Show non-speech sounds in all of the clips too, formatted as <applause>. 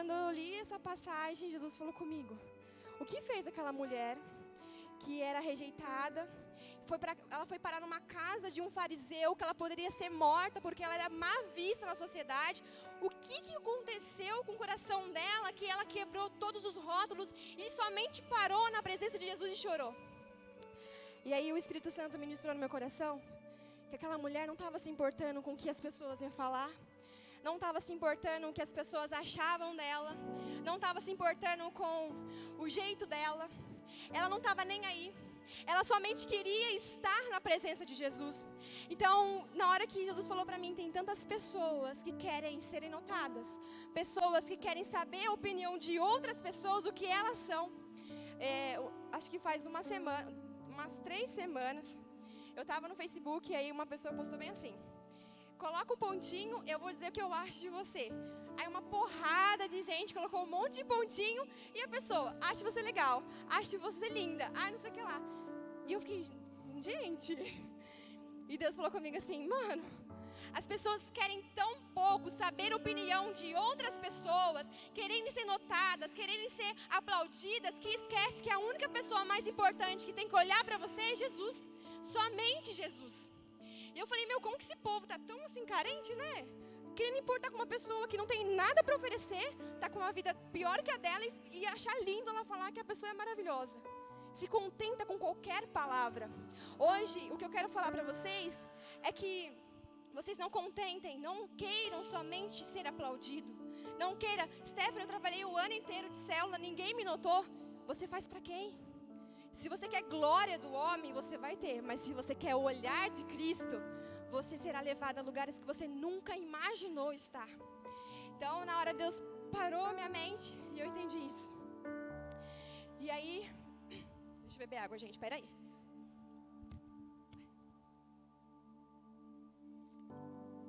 quando eu li essa passagem, Jesus falou comigo: O que fez aquela mulher que era rejeitada? Foi pra, ela foi parar numa casa de um fariseu que ela poderia ser morta porque ela era má vista na sociedade. O que, que aconteceu com o coração dela que ela quebrou todos os rótulos e somente parou na presença de Jesus e chorou? E aí o Espírito Santo ministrou no meu coração que aquela mulher não estava se importando com o que as pessoas iam falar, não estava se importando com o que as pessoas achavam dela, não estava se importando com o jeito dela, ela não estava nem aí. Ela somente queria estar na presença de Jesus. Então, na hora que Jesus falou para mim, tem tantas pessoas que querem serem notadas, pessoas que querem saber a opinião de outras pessoas, o que elas são. É, acho que faz uma semana, umas três semanas, eu estava no Facebook e aí uma pessoa postou bem assim: coloca um pontinho, eu vou dizer o que eu acho de você. Aí uma porrada de gente colocou um monte de pontinho e a pessoa, acha você legal, acha você linda, ah, não sei o que lá. E eu fiquei, gente. E Deus falou comigo assim, mano, as pessoas querem tão pouco saber a opinião de outras pessoas, querendo ser notadas, querendo ser aplaudidas, que esquece que a única pessoa mais importante que tem que olhar para você é Jesus. Somente Jesus. E eu falei, meu, como que esse povo tá tão assim carente, né? Querendo importar com uma pessoa que não tem nada para oferecer, tá com uma vida pior que a dela e, e achar lindo ela falar que a pessoa é maravilhosa. Se contenta com qualquer palavra. Hoje, o que eu quero falar para vocês é que vocês não contentem, não queiram somente ser aplaudido. Não queira, Stephanie, eu trabalhei o ano inteiro de célula, ninguém me notou. Você faz para quem? Se você quer glória do homem, você vai ter, mas se você quer o olhar de Cristo, você será levado a lugares que você nunca imaginou estar. Então, na hora Deus parou minha mente e eu entendi isso. E aí, <clears throat> deixa eu beber água, gente, peraí.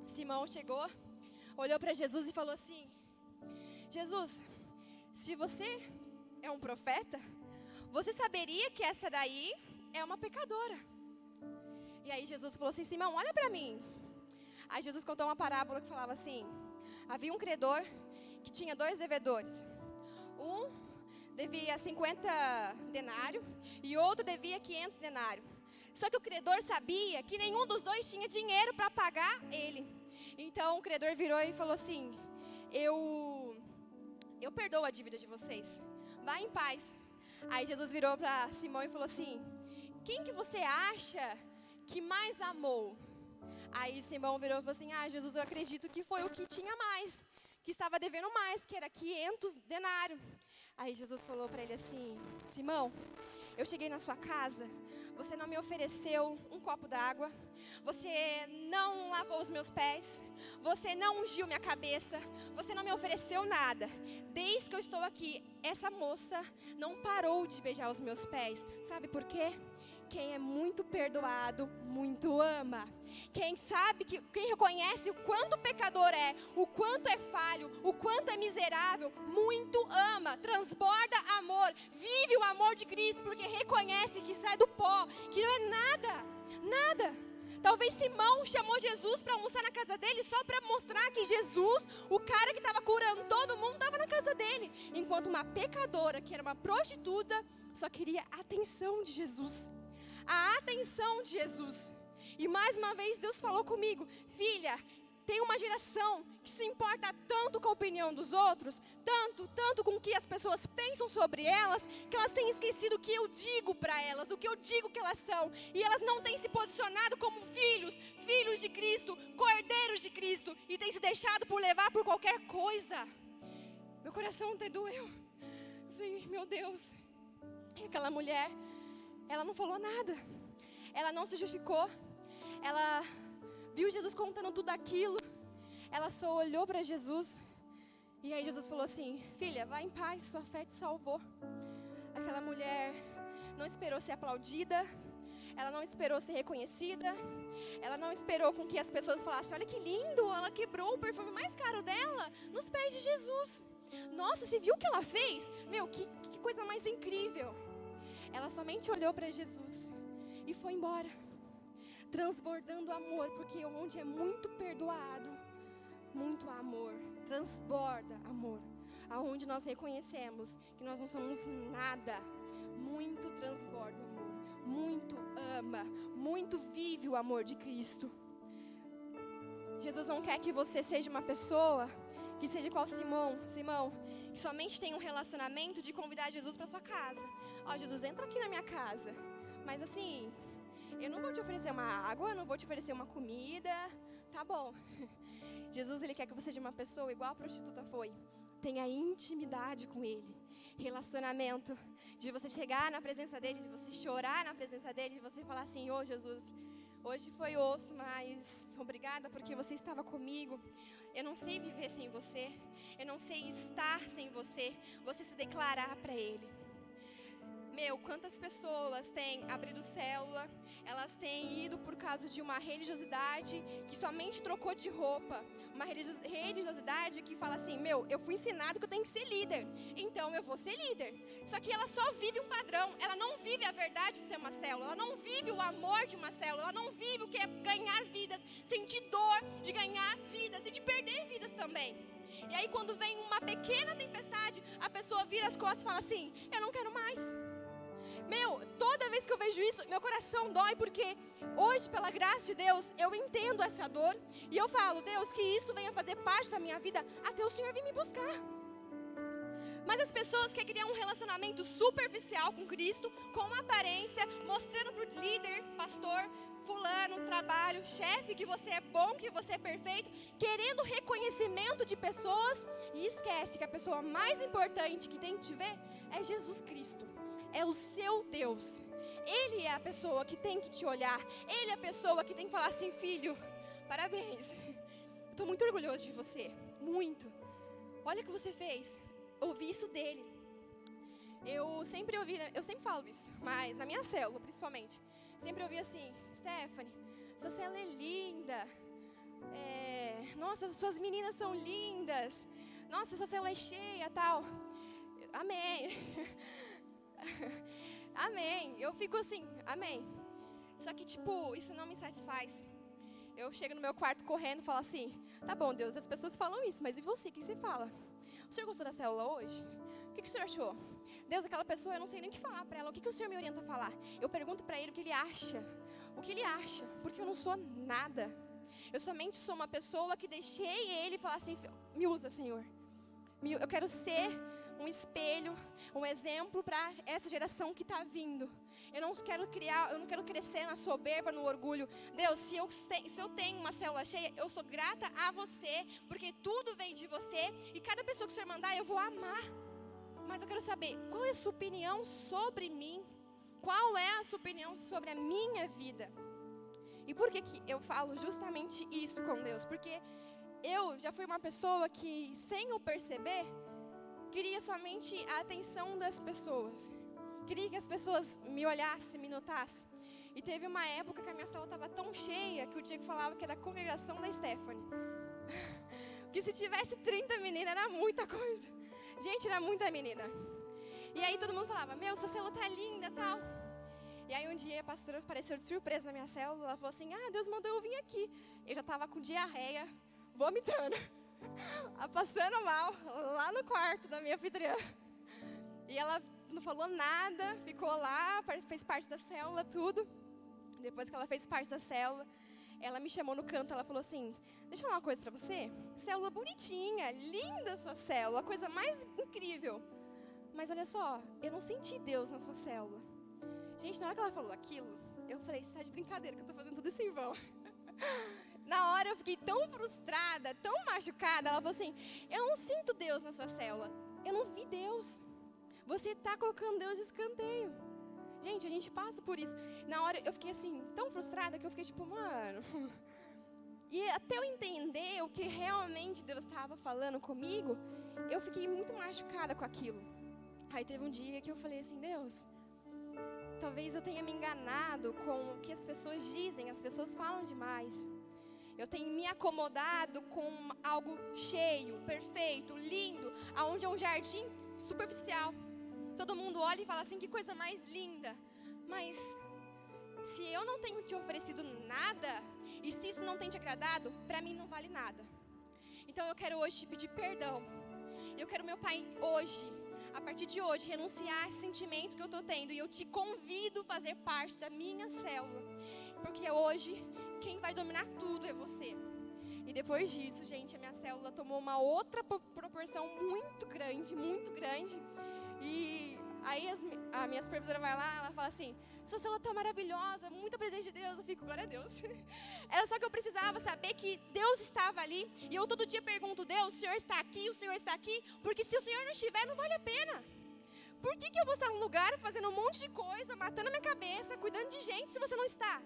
Simão chegou, olhou para Jesus e falou assim: Jesus, se você é um profeta, você saberia que essa daí é uma pecadora. E aí Jesus falou assim: Simão, olha para mim. Aí Jesus contou uma parábola que falava assim: havia um credor que tinha dois devedores. Um devia 50 denários e outro devia 500 denários. Só que o credor sabia que nenhum dos dois tinha dinheiro para pagar ele. Então o credor virou e falou assim: Eu eu perdoo a dívida de vocês. Vá em paz. Aí Jesus virou para Simão e falou assim: Quem que você acha que mais amou? Aí Simão virou e falou assim: Ah, Jesus, eu acredito que foi o que tinha mais, que estava devendo mais, que era 500 denários. Aí Jesus falou para ele assim: Simão, eu cheguei na sua casa, você não me ofereceu um copo d'água, você não lavou os meus pés, você não ungiu minha cabeça, você não me ofereceu nada. Desde que eu estou aqui, essa moça não parou de beijar os meus pés. Sabe por quê? Quem é muito perdoado, muito ama. Quem sabe que, quem reconhece o quanto pecador é, o quanto é falho, o quanto é miserável, muito ama, transborda amor, vive o amor de Cristo, porque reconhece que sai do pó, que não é nada, nada. Talvez Simão chamou Jesus para almoçar na casa dele só para mostrar que Jesus, o cara que estava curando todo mundo, estava na casa dele. Enquanto uma pecadora, que era uma prostituta, só queria a atenção de Jesus. A atenção de Jesus. E mais uma vez Deus falou comigo, filha, tem uma geração que se importa tanto com a opinião dos outros, tanto, tanto com o que as pessoas pensam sobre elas, que elas têm esquecido o que eu digo para elas, o que eu digo que elas são, e elas não têm se posicionado como filhos, filhos de Cristo, cordeiros de Cristo, e têm se deixado por levar por qualquer coisa. Meu coração até doeu. Eu falei, meu Deus. E aquela mulher, ela não falou nada. Ela não se justificou. Ela viu Jesus contando tudo aquilo. Ela só olhou para Jesus. E aí Jesus falou assim: Filha, vá em paz, sua fé te salvou. Aquela mulher não esperou ser aplaudida. Ela não esperou ser reconhecida. Ela não esperou com que as pessoas falassem: Olha que lindo, ela quebrou o perfume mais caro dela nos pés de Jesus. Nossa, você viu o que ela fez? Meu, que, que coisa mais incrível. Ela somente olhou para Jesus e foi embora transbordando amor, porque onde é muito perdoado, muito amor, transborda amor. aonde nós reconhecemos que nós não somos nada, muito transborda amor, muito ama, muito vive o amor de Cristo. Jesus não quer que você seja uma pessoa que seja qual Simão, Simão, que somente tem um relacionamento de convidar Jesus para sua casa. Ó, oh, Jesus, entra aqui na minha casa. Mas assim, eu não vou te oferecer uma água, eu não vou te oferecer uma comida. Tá bom. <laughs> Jesus, ele quer que você seja uma pessoa igual a prostituta foi. Tenha intimidade com ele. Relacionamento. De você chegar na presença dele, de você chorar na presença dele, de você falar assim: Ô oh, Jesus, hoje foi osso, mas obrigada porque você estava comigo. Eu não sei viver sem você. Eu não sei estar sem você. Você se declarar para Ele. Meu, quantas pessoas têm abrido célula, elas têm ido por causa de uma religiosidade que somente trocou de roupa. Uma religiosidade que fala assim: meu, eu fui ensinado que eu tenho que ser líder, então eu vou ser líder. Só que ela só vive um padrão, ela não vive a verdade de ser uma célula, ela não vive o amor de uma célula, ela não vive o que é ganhar vidas, sentir dor de ganhar vidas e de perder vidas também. E aí, quando vem uma pequena tempestade, a pessoa vira as costas e fala assim: Eu não quero mais. Meu, toda vez que eu vejo isso, meu coração dói, porque hoje, pela graça de Deus, eu entendo essa dor. E eu falo, Deus, que isso venha fazer parte da minha vida até o Senhor vir me buscar. Mas as pessoas que criam um relacionamento superficial com Cristo, com uma aparência, mostrando para o líder, pastor, fulano, trabalho, chefe, que você é bom, que você é perfeito, querendo reconhecimento de pessoas e esquece que a pessoa mais importante que tem que te ver é Jesus Cristo é o seu Deus. Ele é a pessoa que tem que te olhar. Ele é a pessoa que tem que falar assim, filho, parabéns. Estou muito orgulhoso de você, muito. Olha o que você fez. Ouvi isso dele. Eu sempre ouvi, eu sempre falo isso, mas na minha célula, principalmente, sempre ouvi assim, Stephanie, sua célula é linda. É, nossa, suas meninas são lindas. Nossa, sua célula é cheia, tal. Amém. <laughs> <laughs> amém. Eu fico assim, amém. Só que, tipo, isso não me satisfaz. Eu chego no meu quarto correndo e falo assim: tá bom, Deus, as pessoas falam isso, mas e você? O que você fala? O senhor gostou da célula hoje? O que, que o senhor achou? Deus, aquela pessoa, eu não sei nem o que falar para ela. O que, que o senhor me orienta a falar? Eu pergunto para ele o que ele acha. O que ele acha? Porque eu não sou nada. Eu somente sou uma pessoa que deixei ele falar assim: me usa, Senhor. Eu quero ser um espelho, um exemplo para essa geração que está vindo. Eu não quero criar, eu não quero crescer na soberba, no orgulho. Deus, se eu, se eu tenho uma célula cheia, eu sou grata a você, porque tudo vem de você e cada pessoa que o Senhor mandar, eu vou amar. Mas eu quero saber qual é a sua opinião sobre mim? Qual é a sua opinião sobre a minha vida? E por que, que eu falo justamente isso com Deus? Porque eu já fui uma pessoa que, sem o perceber, queria somente a atenção das pessoas. Queria que as pessoas me olhassem, me notassem. E teve uma época que a minha sala estava tão cheia que o Diego falava que era a congregação da Stephanie. <laughs> que se tivesse 30 meninas era muita coisa. Gente, era muita menina. E aí todo mundo falava: Meu, sua célula tá linda tal. E aí um dia a pastora apareceu de surpresa na minha célula. Ela falou assim: Ah, Deus mandou eu vir aqui. Eu já estava com diarreia, vomitando. <laughs> <laughs> passando mal lá no quarto da minha anfitriã. E ela não falou nada, ficou lá, fez parte da célula, tudo. Depois que ela fez parte da célula, ela me chamou no canto, ela falou assim: Deixa eu falar uma coisa para você. Célula bonitinha, linda sua célula, a coisa mais incrível. Mas olha só, eu não senti Deus na sua célula. Gente, na hora que ela falou aquilo, eu falei: Você tá de brincadeira que eu tô fazendo tudo isso em vão. <laughs> Na hora eu fiquei tão frustrada, tão machucada. Ela falou assim: Eu não sinto Deus na sua célula. Eu não vi Deus. Você está colocando Deus de escanteio. Gente, a gente passa por isso. Na hora eu fiquei assim, tão frustrada que eu fiquei tipo, mano. <laughs> E até eu entender o que realmente Deus estava falando comigo, eu fiquei muito machucada com aquilo. Aí teve um dia que eu falei assim: Deus, talvez eu tenha me enganado com o que as pessoas dizem, as pessoas falam demais. Eu tenho me acomodado com algo cheio, perfeito, lindo, aonde é um jardim superficial. Todo mundo olha e fala assim: que coisa mais linda. Mas se eu não tenho te oferecido nada, e se isso não tem te agradado, para mim não vale nada. Então eu quero hoje te pedir perdão. Eu quero meu pai hoje, a partir de hoje, renunciar a esse sentimento que eu estou tendo. E eu te convido a fazer parte da minha célula. Porque hoje, quem vai dominar tudo é você. E depois disso, gente, a minha célula tomou uma outra proporção muito grande, muito grande. E aí as, a minha supervisora vai lá, ela fala assim: sua célula tá maravilhosa, muita presença de Deus. Eu fico, glória a Deus. <laughs> Era só que eu precisava saber que Deus estava ali. E eu todo dia pergunto: Deus, o Senhor está aqui, o Senhor está aqui? Porque se o Senhor não estiver, não vale a pena. Por que, que eu vou estar num lugar fazendo um monte de coisa, matando a minha cabeça, cuidando de gente, se você não está?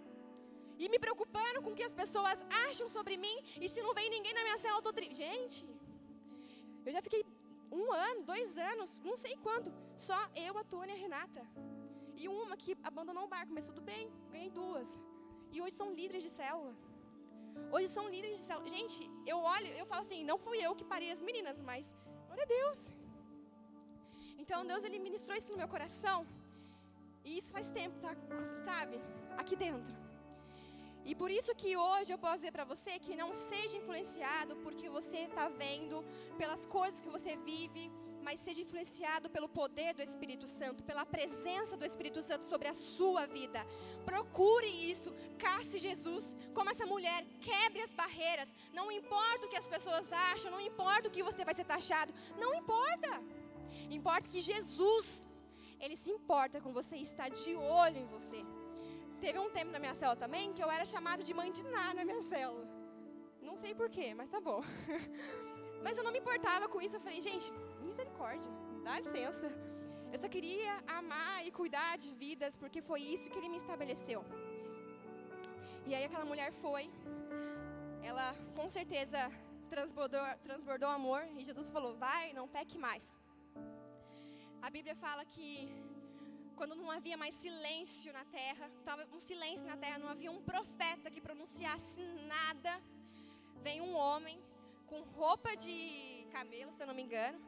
E me preocupando com o que as pessoas acham sobre mim. E se não vem ninguém na minha célula, eu tô tri... Gente, eu já fiquei um ano, dois anos, não sei quanto. Só eu, a Tônia e a Renata. E uma que abandonou o barco, mas tudo bem, ganhei duas. E hoje são líderes de célula. Hoje são líderes de célula. Gente, eu olho, eu falo assim, não fui eu que parei as meninas, mas olha Deus. Então Deus ele ministrou isso no meu coração. E isso faz tempo, tá? Sabe? Aqui dentro. E por isso que hoje eu posso dizer para você que não seja influenciado porque você está vendo, pelas coisas que você vive, mas seja influenciado pelo poder do Espírito Santo, pela presença do Espírito Santo sobre a sua vida. Procure isso, casse Jesus, como essa mulher, quebre as barreiras. Não importa o que as pessoas acham, não importa o que você vai ser taxado, não importa. Importa que Jesus, ele se importa com você e está de olho em você. Teve um tempo na minha célula também que eu era chamada de mãe de Ná na minha célula. Não sei porquê, mas tá bom. <laughs> mas eu não me importava com isso. Eu falei, gente, misericórdia, dá licença. Eu só queria amar e cuidar de vidas, porque foi isso que ele me estabeleceu. E aí aquela mulher foi, ela com certeza transbordou, transbordou amor, e Jesus falou: vai, não peque mais. A Bíblia fala que quando não havia mais silêncio na terra, estava um silêncio na terra, não havia um profeta que pronunciasse nada. Vem um homem com roupa de camelo, se eu não me engano,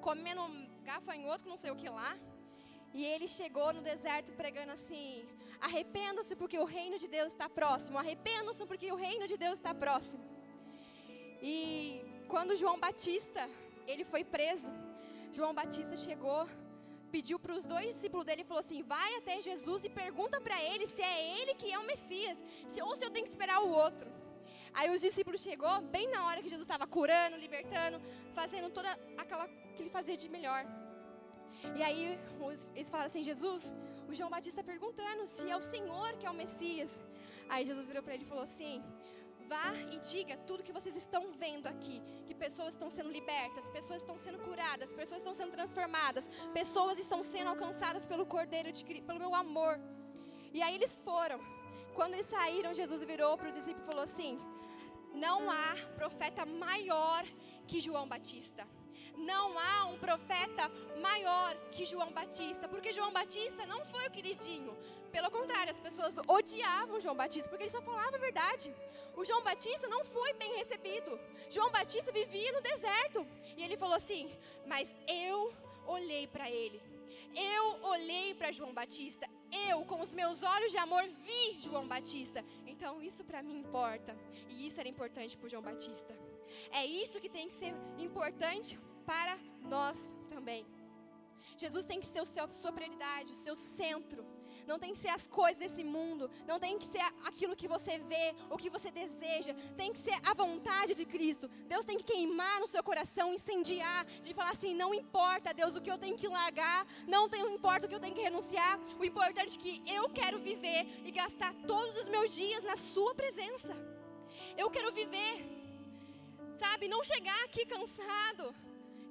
comendo gafanhoto, não sei o que lá. E ele chegou no deserto pregando assim: arrependa-se porque o reino de Deus está próximo, arrependa-se porque o reino de Deus está próximo. E quando João Batista, ele foi preso, João Batista chegou pediu para os dois discípulos dele e falou assim: vai até Jesus e pergunta para ele se é ele que é o Messias, se, ou se eu tenho que esperar o outro. Aí os discípulos chegou bem na hora que Jesus estava curando, libertando, fazendo toda aquela que ele fazia de melhor. E aí eles falaram assim: Jesus, o João Batista perguntando se é o Senhor que é o Messias. Aí Jesus virou para ele e falou assim: Vá e diga tudo que vocês estão vendo aqui: que pessoas estão sendo libertas, pessoas estão sendo curadas, pessoas estão sendo transformadas, pessoas estão sendo alcançadas pelo Cordeiro, de, pelo meu amor. E aí eles foram. Quando eles saíram, Jesus virou para os discípulos e falou assim: Não há profeta maior que João Batista não há um profeta maior que João Batista, porque João Batista não foi o queridinho. Pelo contrário, as pessoas odiavam João Batista porque ele só falava a verdade. O João Batista não foi bem recebido. João Batista vivia no deserto. E ele falou assim: Mas eu olhei para ele. Eu olhei para João Batista. Eu, com os meus olhos de amor, vi João Batista. Então, isso para mim importa. E isso era importante para João Batista. É isso que tem que ser importante para nós também. Jesus tem que ser o seu, a sua prioridade, o seu centro. Não tem que ser as coisas desse mundo. Não tem que ser aquilo que você vê, o que você deseja. Tem que ser a vontade de Cristo. Deus tem que queimar no seu coração, incendiar, de falar assim: não importa, Deus, o que eu tenho que largar. Não, tem, não importa o que eu tenho que renunciar. O importante é que eu quero viver e gastar todos os meus dias na Sua presença. Eu quero viver, sabe? Não chegar aqui cansado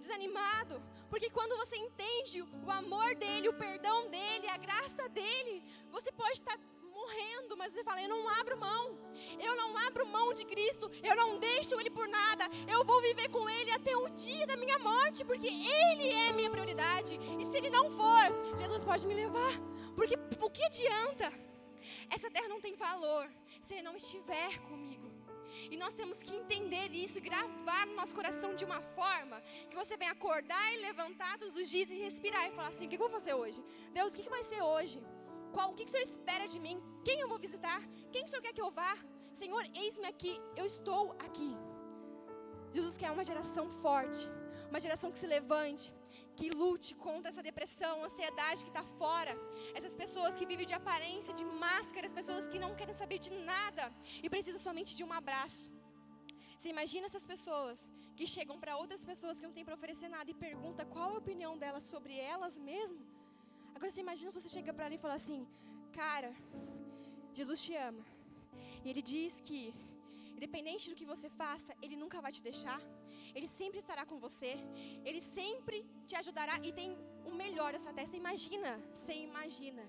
desanimado, porque quando você entende o amor dele, o perdão dele, a graça dele, você pode estar morrendo, mas você fala: Eu não abro mão, eu não abro mão de Cristo, eu não deixo Ele por nada, eu vou viver com Ele até o dia da minha morte, porque Ele é minha prioridade, e se Ele não for, Jesus pode me levar, porque o que adianta? Essa terra não tem valor se Ele não estiver comigo. E nós temos que entender isso gravar no nosso coração de uma forma que você venha acordar e levantar todos os dias e respirar e falar assim: o que eu vou fazer hoje? Deus, o que vai ser hoje? Qual, o que o Senhor espera de mim? Quem eu vou visitar? Quem o Senhor quer que eu vá? Senhor, eis-me aqui, eu estou aqui. Jesus quer uma geração forte, uma geração que se levante, que lute contra essa depressão, ansiedade que está fora. Essas pessoas que vivem de aparência, de máscara, as pessoas que não querem saber de nada e precisam somente de um abraço. Você imagina essas pessoas que chegam para outras pessoas que não têm para oferecer nada e pergunta qual a opinião delas sobre elas mesmo? Agora você imagina você chega para ali e fala assim: "Cara, Jesus te ama". E ele diz que independente do que você faça, ele nunca vai te deixar. Ele sempre estará com você. Ele sempre te ajudará e tem o melhor dessa terra. Você imagina, você imagina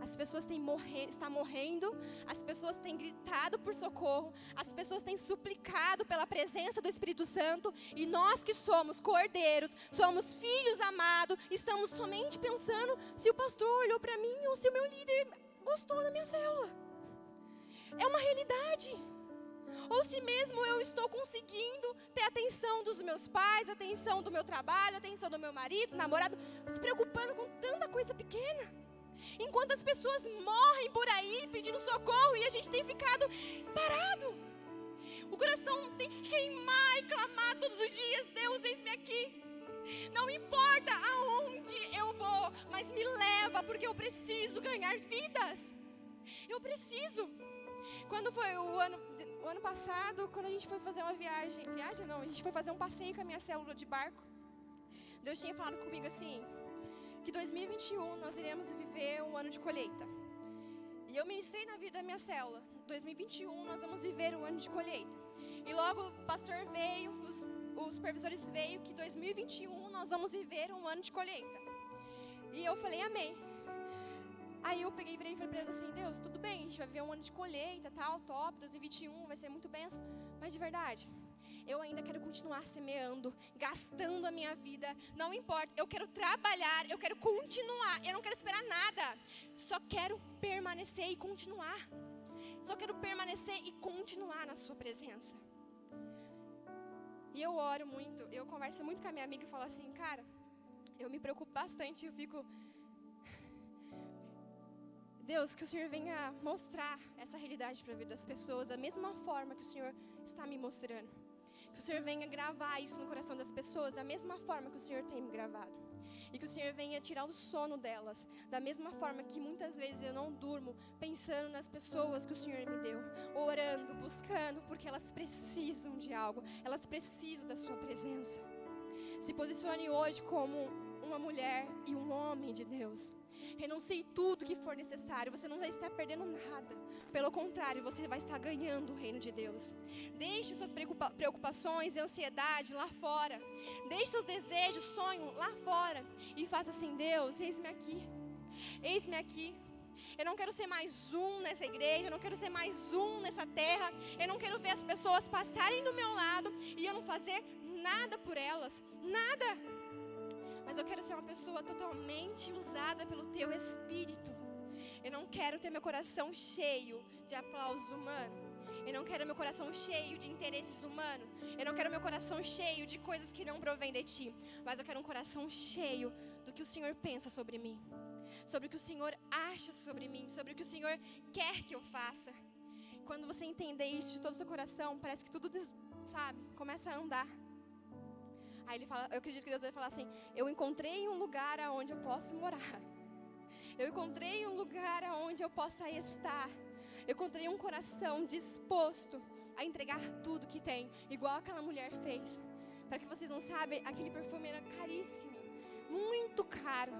as pessoas têm morrer, está morrendo, as pessoas têm gritado por socorro, as pessoas têm suplicado pela presença do Espírito Santo, e nós que somos cordeiros, somos filhos amados, estamos somente pensando se o pastor olhou para mim ou se o meu líder gostou da minha célula. É uma realidade. Ou se mesmo eu estou conseguindo ter atenção dos meus pais, atenção do meu trabalho, atenção do meu marido, namorado, se preocupando com tanta coisa pequena. Enquanto as pessoas morrem por aí pedindo socorro e a gente tem ficado parado. O coração tem que queimar e clamar todos os dias: Deus, eis-me aqui. Não importa aonde eu vou, mas me leva, porque eu preciso ganhar vidas. Eu preciso. Quando foi o ano, o ano passado, quando a gente foi fazer uma viagem, viagem não, a gente foi fazer um passeio com a minha célula de barco. Deus tinha falado comigo assim: que 2021 nós iremos viver um ano de colheita. E eu ministrei na vida da minha célula. 2021 nós vamos viver um ano de colheita. E logo o pastor veio, os, os supervisores veio que 2021 nós vamos viver um ano de colheita. E eu falei amém. Aí eu peguei e virei falei para eles assim, Deus, tudo bem, a gente vai viver um ano de colheita, tal, top, 2021 vai ser muito benção. Mas de verdade, eu ainda quero continuar semeando, gastando a minha vida, não importa, eu quero trabalhar, eu quero continuar, eu não quero esperar nada, só quero permanecer e continuar. Só quero permanecer e continuar na Sua presença. E eu oro muito, eu converso muito com a minha amiga e falo assim, cara, eu me preocupo bastante, eu fico. Deus, que o Senhor venha mostrar essa realidade para a vida das pessoas, da mesma forma que o Senhor está me mostrando. Que o Senhor venha gravar isso no coração das pessoas da mesma forma que o Senhor tem me gravado. E que o Senhor venha tirar o sono delas, da mesma forma que muitas vezes eu não durmo pensando nas pessoas que o Senhor me deu, orando, buscando, porque elas precisam de algo, elas precisam da Sua presença. Se posicione hoje como uma mulher e um homem de Deus. Renuncie tudo que for necessário. Você não vai estar perdendo nada. Pelo contrário, você vai estar ganhando o reino de Deus. Deixe suas preocupações e ansiedade lá fora. Deixe seus desejos, sonhos lá fora. E faça assim: Deus, eis-me aqui. Eis-me aqui. Eu não quero ser mais um nessa igreja, eu não quero ser mais um nessa terra. Eu não quero ver as pessoas passarem do meu lado e eu não fazer nada por elas. Nada mas eu quero ser uma pessoa totalmente usada pelo teu espírito. Eu não quero ter meu coração cheio de aplausos humanos. Eu não quero meu coração cheio de interesses humanos. Eu não quero meu coração cheio de coisas que não provêm de ti. Mas eu quero um coração cheio do que o Senhor pensa sobre mim. Sobre o que o Senhor acha sobre mim. Sobre o que o Senhor quer que eu faça. Quando você entender isso de todo o seu coração, parece que tudo, sabe, começa a andar. Aí ele fala, eu acredito que Deus vai falar assim: Eu encontrei um lugar aonde eu posso morar. <laughs> Eu encontrei um lugar aonde eu possa estar. Eu encontrei um coração disposto a entregar tudo que tem, igual aquela mulher fez. Para que vocês não sabem, aquele perfume era caríssimo, muito caro.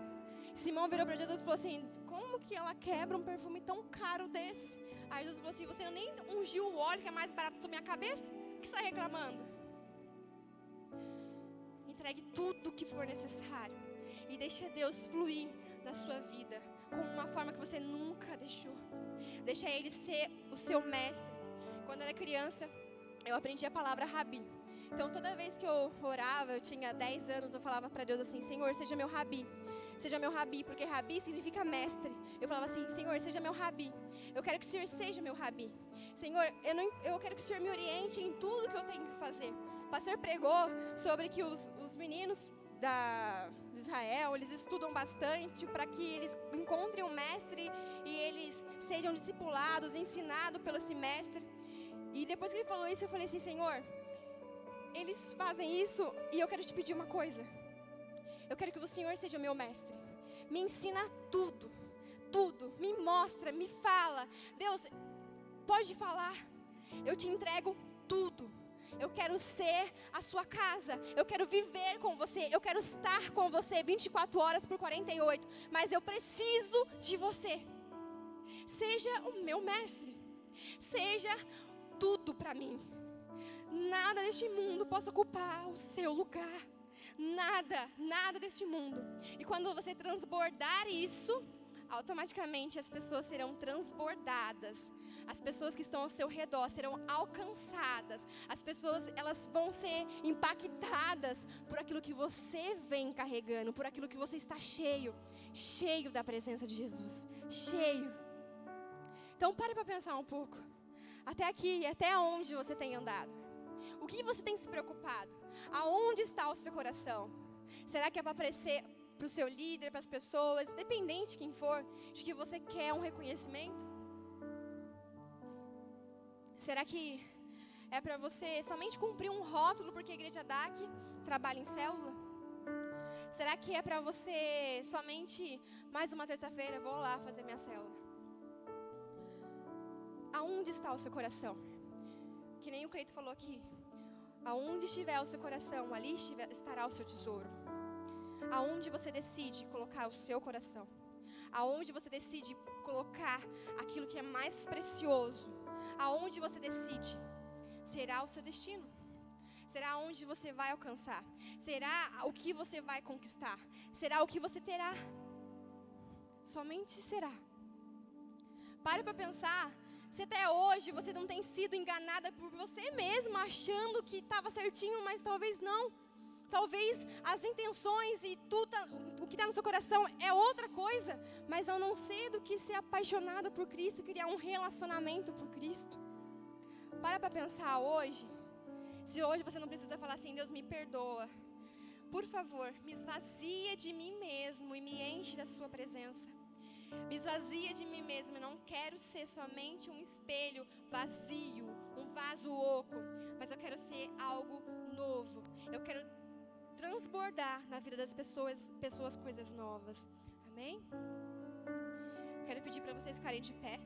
Simão virou para Jesus e falou assim: Como que ela quebra um perfume tão caro desse? Aí Jesus falou assim: Você nem ungiu o óleo que é mais barato da minha cabeça? O que você está reclamando? Entregue tudo que for necessário e deixe Deus fluir na sua vida com uma forma que você nunca deixou. Deixa Ele ser o seu mestre. Quando eu era criança, eu aprendi a palavra rabi. Então, toda vez que eu orava, eu tinha 10 anos, eu falava para Deus assim: Senhor, seja meu rabi. Seja meu rabi, porque rabi significa mestre. Eu falava assim: Senhor, seja meu rabi. Eu quero que o Senhor seja meu rabi. Senhor, eu, não, eu quero que o Senhor me oriente em tudo que eu tenho que fazer pastor pregou sobre que os, os meninos da, de Israel, eles estudam bastante para que eles encontrem um mestre e eles sejam discipulados, ensinados pelo esse mestre. E depois que ele falou isso, eu falei assim, Senhor, eles fazem isso e eu quero te pedir uma coisa. Eu quero que o Senhor seja meu mestre. Me ensina tudo, tudo. Me mostra, me fala. Deus, pode falar. Eu te entrego tudo. Eu quero ser a sua casa. Eu quero viver com você. Eu quero estar com você 24 horas por 48. Mas eu preciso de você. Seja o meu mestre. Seja tudo para mim. Nada deste mundo possa ocupar o seu lugar. Nada, nada deste mundo. E quando você transbordar isso, automaticamente as pessoas serão transbordadas. As pessoas que estão ao seu redor serão alcançadas. As pessoas, elas vão ser impactadas por aquilo que você vem carregando, por aquilo que você está cheio, cheio da presença de Jesus, cheio. Então pare para pensar um pouco. Até aqui, até onde você tem andado? O que você tem se preocupado? Aonde está o seu coração? Será que é para aparecer para o seu líder, para as pessoas, independente de quem for, de que você quer um reconhecimento? Será que é para você somente cumprir um rótulo porque a igreja DAC trabalha em célula? Será que é para você somente mais uma terça-feira vou lá fazer minha célula? Aonde está o seu coração? Que nem o Creito falou aqui. Aonde estiver o seu coração, ali estará o seu tesouro. Aonde você decide colocar o seu coração. Aonde você decide colocar aquilo que é mais precioso. Aonde você decide, será o seu destino. Será onde você vai alcançar. Será o que você vai conquistar. Será o que você terá. Somente será. Pare para pensar se até hoje você não tem sido enganada por você mesma, achando que estava certinho, mas talvez não. Talvez as intenções e tudo, o que está no seu coração é outra coisa, mas ao não ser do que ser apaixonado por Cristo, criar um relacionamento por Cristo. Para para pensar hoje. Se hoje você não precisa falar assim, Deus me perdoa. Por favor, me esvazia de mim mesmo e me enche da sua presença. Me esvazia de mim mesmo. Eu não quero ser somente um espelho vazio, um vaso oco, mas eu quero ser algo novo. Eu quero transbordar na vida das pessoas, pessoas coisas novas. Amém? Quero pedir para vocês ficarem de pé.